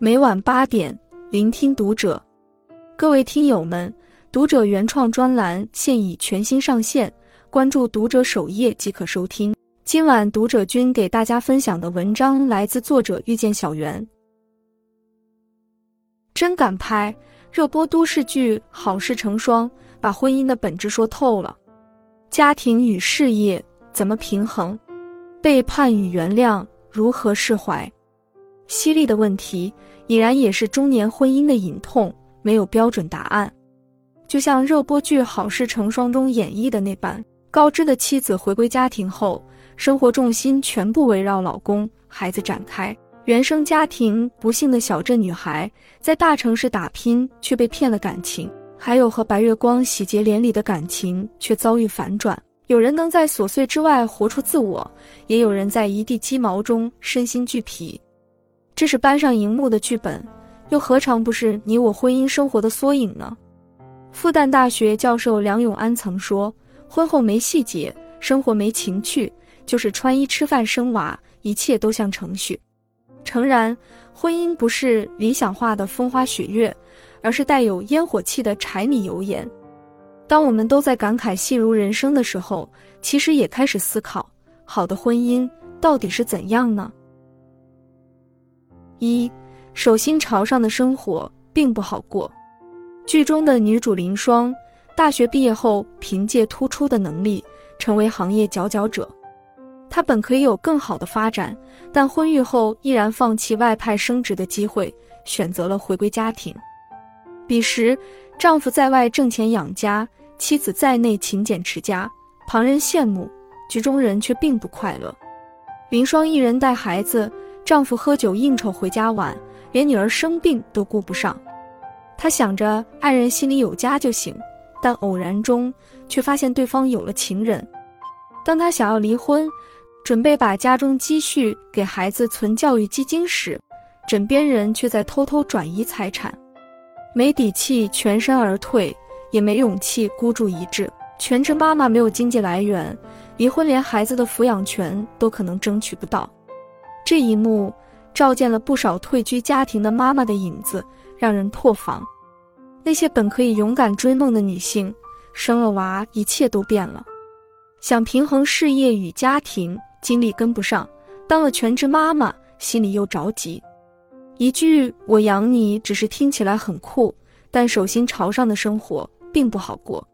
每晚八点，聆听读者。各位听友们，读者原创专栏现已全新上线，关注读者首页即可收听。今晚读者君给大家分享的文章来自作者遇见小圆。真敢拍！热播都市剧《好事成双》把婚姻的本质说透了，家庭与事业怎么平衡？背叛与原谅如何释怀？犀利的问题，已然也是中年婚姻的隐痛，没有标准答案。就像热播剧《好事成双》中演绎的那般，高知的妻子回归家庭后，生活重心全部围绕老公、孩子展开。原生家庭不幸的小镇女孩，在大城市打拼却被骗了感情；还有和白月光喜结连理的感情却遭遇反转。有人能在琐碎之外活出自我，也有人在一地鸡毛中身心俱疲。这是搬上荧幕的剧本，又何尝不是你我婚姻生活的缩影呢？复旦大学教授梁永安曾说：“婚后没细节，生活没情趣，就是穿衣、吃饭、生娃，一切都像程序。”诚然，婚姻不是理想化的风花雪月，而是带有烟火气的柴米油盐。当我们都在感慨戏如人生的时候，其实也开始思考：好的婚姻到底是怎样呢？一手心朝上的生活并不好过。剧中的女主林双，大学毕业后凭借突出的能力成为行业佼佼者。她本可以有更好的发展，但婚育后毅然放弃外派升职的机会，选择了回归家庭。彼时，丈夫在外挣钱养家，妻子在内勤俭持家，旁人羡慕，局中人却并不快乐。林双一人带孩子。丈夫喝酒应酬回家晚，连女儿生病都顾不上。她想着爱人心里有家就行，但偶然中却发现对方有了情人。当她想要离婚，准备把家中积蓄给孩子存教育基金时，枕边人却在偷偷转移财产。没底气全身而退，也没勇气孤注一掷。全职妈妈没有经济来源，离婚连孩子的抚养权都可能争取不到。这一幕照见了不少退居家庭的妈妈的影子，让人破防。那些本可以勇敢追梦的女性，生了娃，一切都变了。想平衡事业与家庭，精力跟不上；当了全职妈妈，心里又着急。一句“我养你”只是听起来很酷，但手心朝上的生活并不好过。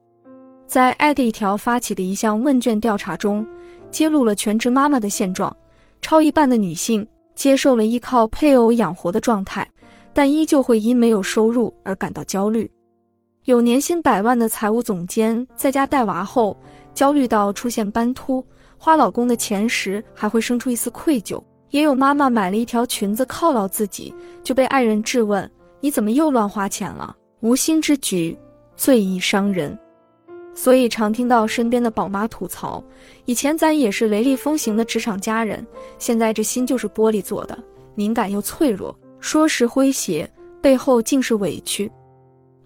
在艾的一条发起的一项问卷调查中，揭露了全职妈妈的现状。超一半的女性接受了依靠配偶养活的状态，但依旧会因没有收入而感到焦虑。有年薪百万的财务总监在家带娃后，焦虑到出现斑秃；花老公的钱时还会生出一丝愧疚。也有妈妈买了一条裙子犒劳自己，就被爱人质问：“你怎么又乱花钱了？”无心之举，最易伤人。所以常听到身边的宝妈吐槽：“以前咱也是雷厉风行的职场佳人，现在这心就是玻璃做的，敏感又脆弱。说时诙谐，背后竟是委屈。”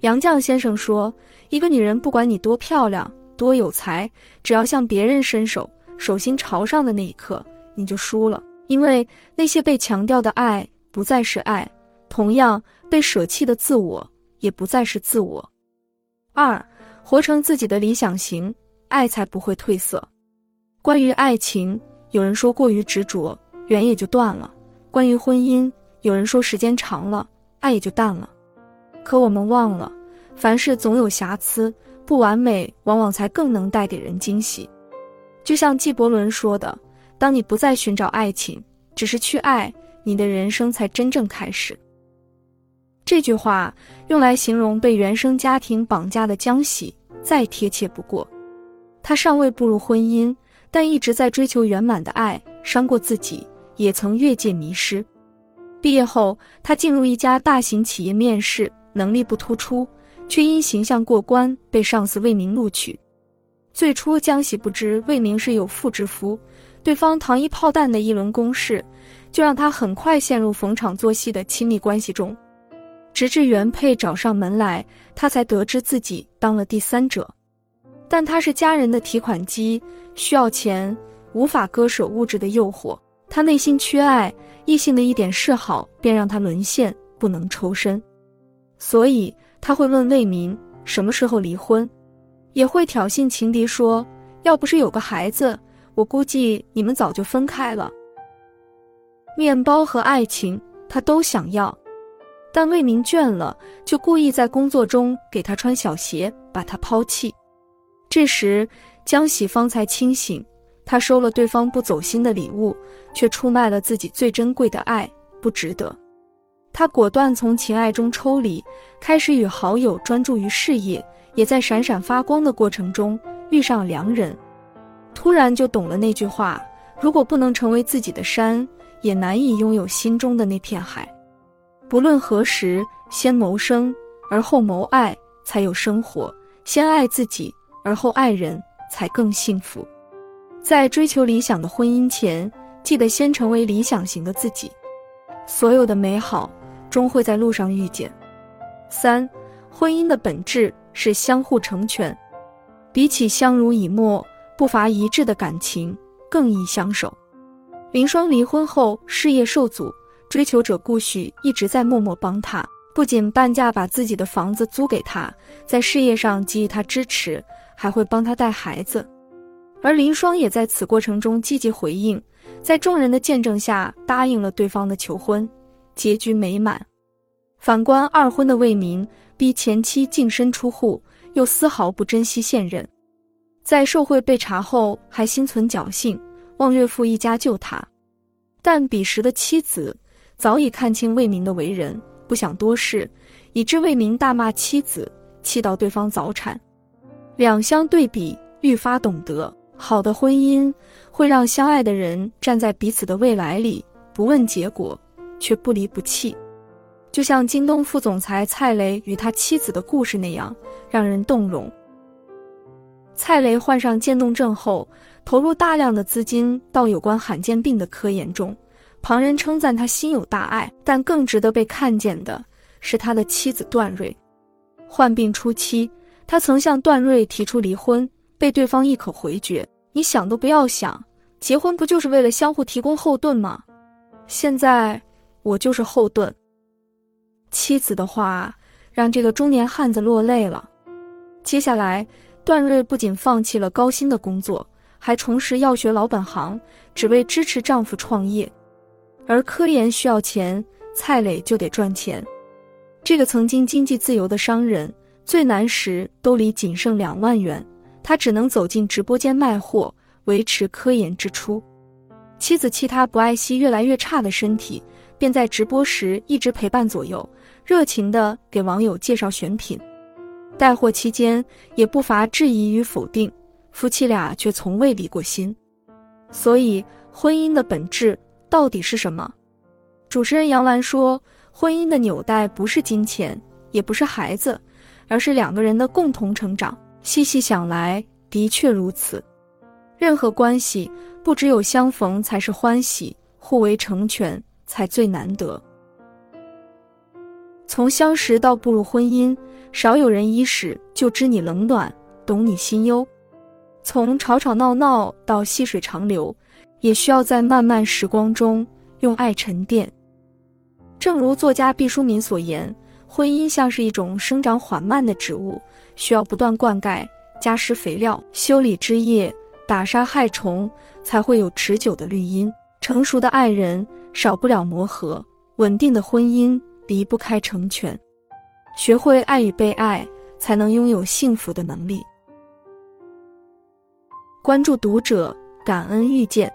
杨绛先生说：“一个女人不管你多漂亮、多有才，只要向别人伸手，手心朝上的那一刻，你就输了。因为那些被强调的爱不再是爱，同样被舍弃的自我也不再是自我。”二。活成自己的理想型，爱才不会褪色。关于爱情，有人说过于执着，缘也就断了；关于婚姻，有人说时间长了，爱也就淡了。可我们忘了，凡事总有瑕疵，不完美往往才更能带给人惊喜。就像纪伯伦说的：“当你不再寻找爱情，只是去爱，你的人生才真正开始。”这句话用来形容被原生家庭绑架的江喜。再贴切不过，他尚未步入婚姻，但一直在追求圆满的爱，伤过自己，也曾越界迷失。毕业后，他进入一家大型企业面试，能力不突出，却因形象过关，被上司魏明录取。最初，江喜不知魏明是有妇之夫，对方糖衣炮弹的一轮攻势，就让他很快陷入逢场作戏的亲密关系中。直至原配找上门来，他才得知自己当了第三者。但他是家人的提款机，需要钱，无法割舍物质的诱惑。他内心缺爱，异性的一点示好便让他沦陷，不能抽身，所以他会问魏明什么时候离婚，也会挑衅情敌说：“要不是有个孩子，我估计你们早就分开了。”面包和爱情他都想要，但魏明倦了，就故意在工作中给他穿小鞋，把他抛弃。这时江喜方才清醒，他收了对方不走心的礼物，却出卖了自己最珍贵的爱，不值得。他果断从情爱中抽离，开始与好友专注于事业，也在闪闪发光的过程中遇上良人。突然就懂了那句话：如果不能成为自己的山。也难以拥有心中的那片海。不论何时，先谋生而后谋爱，才有生活；先爱自己而后爱人，才更幸福。在追求理想的婚姻前，记得先成为理想型的自己。所有的美好终会在路上遇见。三，婚姻的本质是相互成全，比起相濡以沫、不乏一致的感情，更易相守。林双离婚后事业受阻，追求者顾许一直在默默帮他，不仅半价把自己的房子租给他，在事业上给予他支持，还会帮他带孩子。而林双也在此过程中积极回应，在众人的见证下答应了对方的求婚，结局美满。反观二婚的魏明，逼前妻净身出户，又丝毫不珍惜现任，在受贿被查后还心存侥幸。望岳父一家救他，但彼时的妻子早已看清魏明的为人，不想多事，以致魏明大骂妻子，气到对方早产。两相对比，愈发懂得，好的婚姻会让相爱的人站在彼此的未来里，不问结果，却不离不弃。就像京东副总裁蔡雷与他妻子的故事那样，让人动容。蔡雷患上渐冻症后。投入大量的资金到有关罕见病的科研中，旁人称赞他心有大爱，但更值得被看见的是他的妻子段瑞。患病初期，他曾向段瑞提出离婚，被对方一口回绝：“你想都不要想，结婚不就是为了相互提供后盾吗？”现在我就是后盾。妻子的话让这个中年汉子落泪了。接下来，段瑞不仅放弃了高薪的工作。还重拾药学老本行，只为支持丈夫创业。而科研需要钱，蔡磊就得赚钱。这个曾经经济自由的商人，最难时兜里仅剩两万元，他只能走进直播间卖货，维持科研支出。妻子气他不爱惜越来越差的身体，便在直播时一直陪伴左右，热情地给网友介绍选品。带货期间，也不乏质疑与否定。夫妻俩却从未离过心，所以婚姻的本质到底是什么？主持人杨澜说：“婚姻的纽带不是金钱，也不是孩子，而是两个人的共同成长。”细细想来，的确如此。任何关系不只有相逢才是欢喜，互为成全才最难得。从相识到步入婚姻，少有人伊始就知你冷暖，懂你心忧。从吵吵闹闹到细水长流，也需要在漫漫时光中用爱沉淀。正如作家毕淑敏所言，婚姻像是一种生长缓慢的植物，需要不断灌溉、加施肥料、修理枝叶、打杀害虫，才会有持久的绿荫。成熟的爱人少不了磨合，稳定的婚姻离不开成全。学会爱与被爱，才能拥有幸福的能力。关注读者，感恩遇见。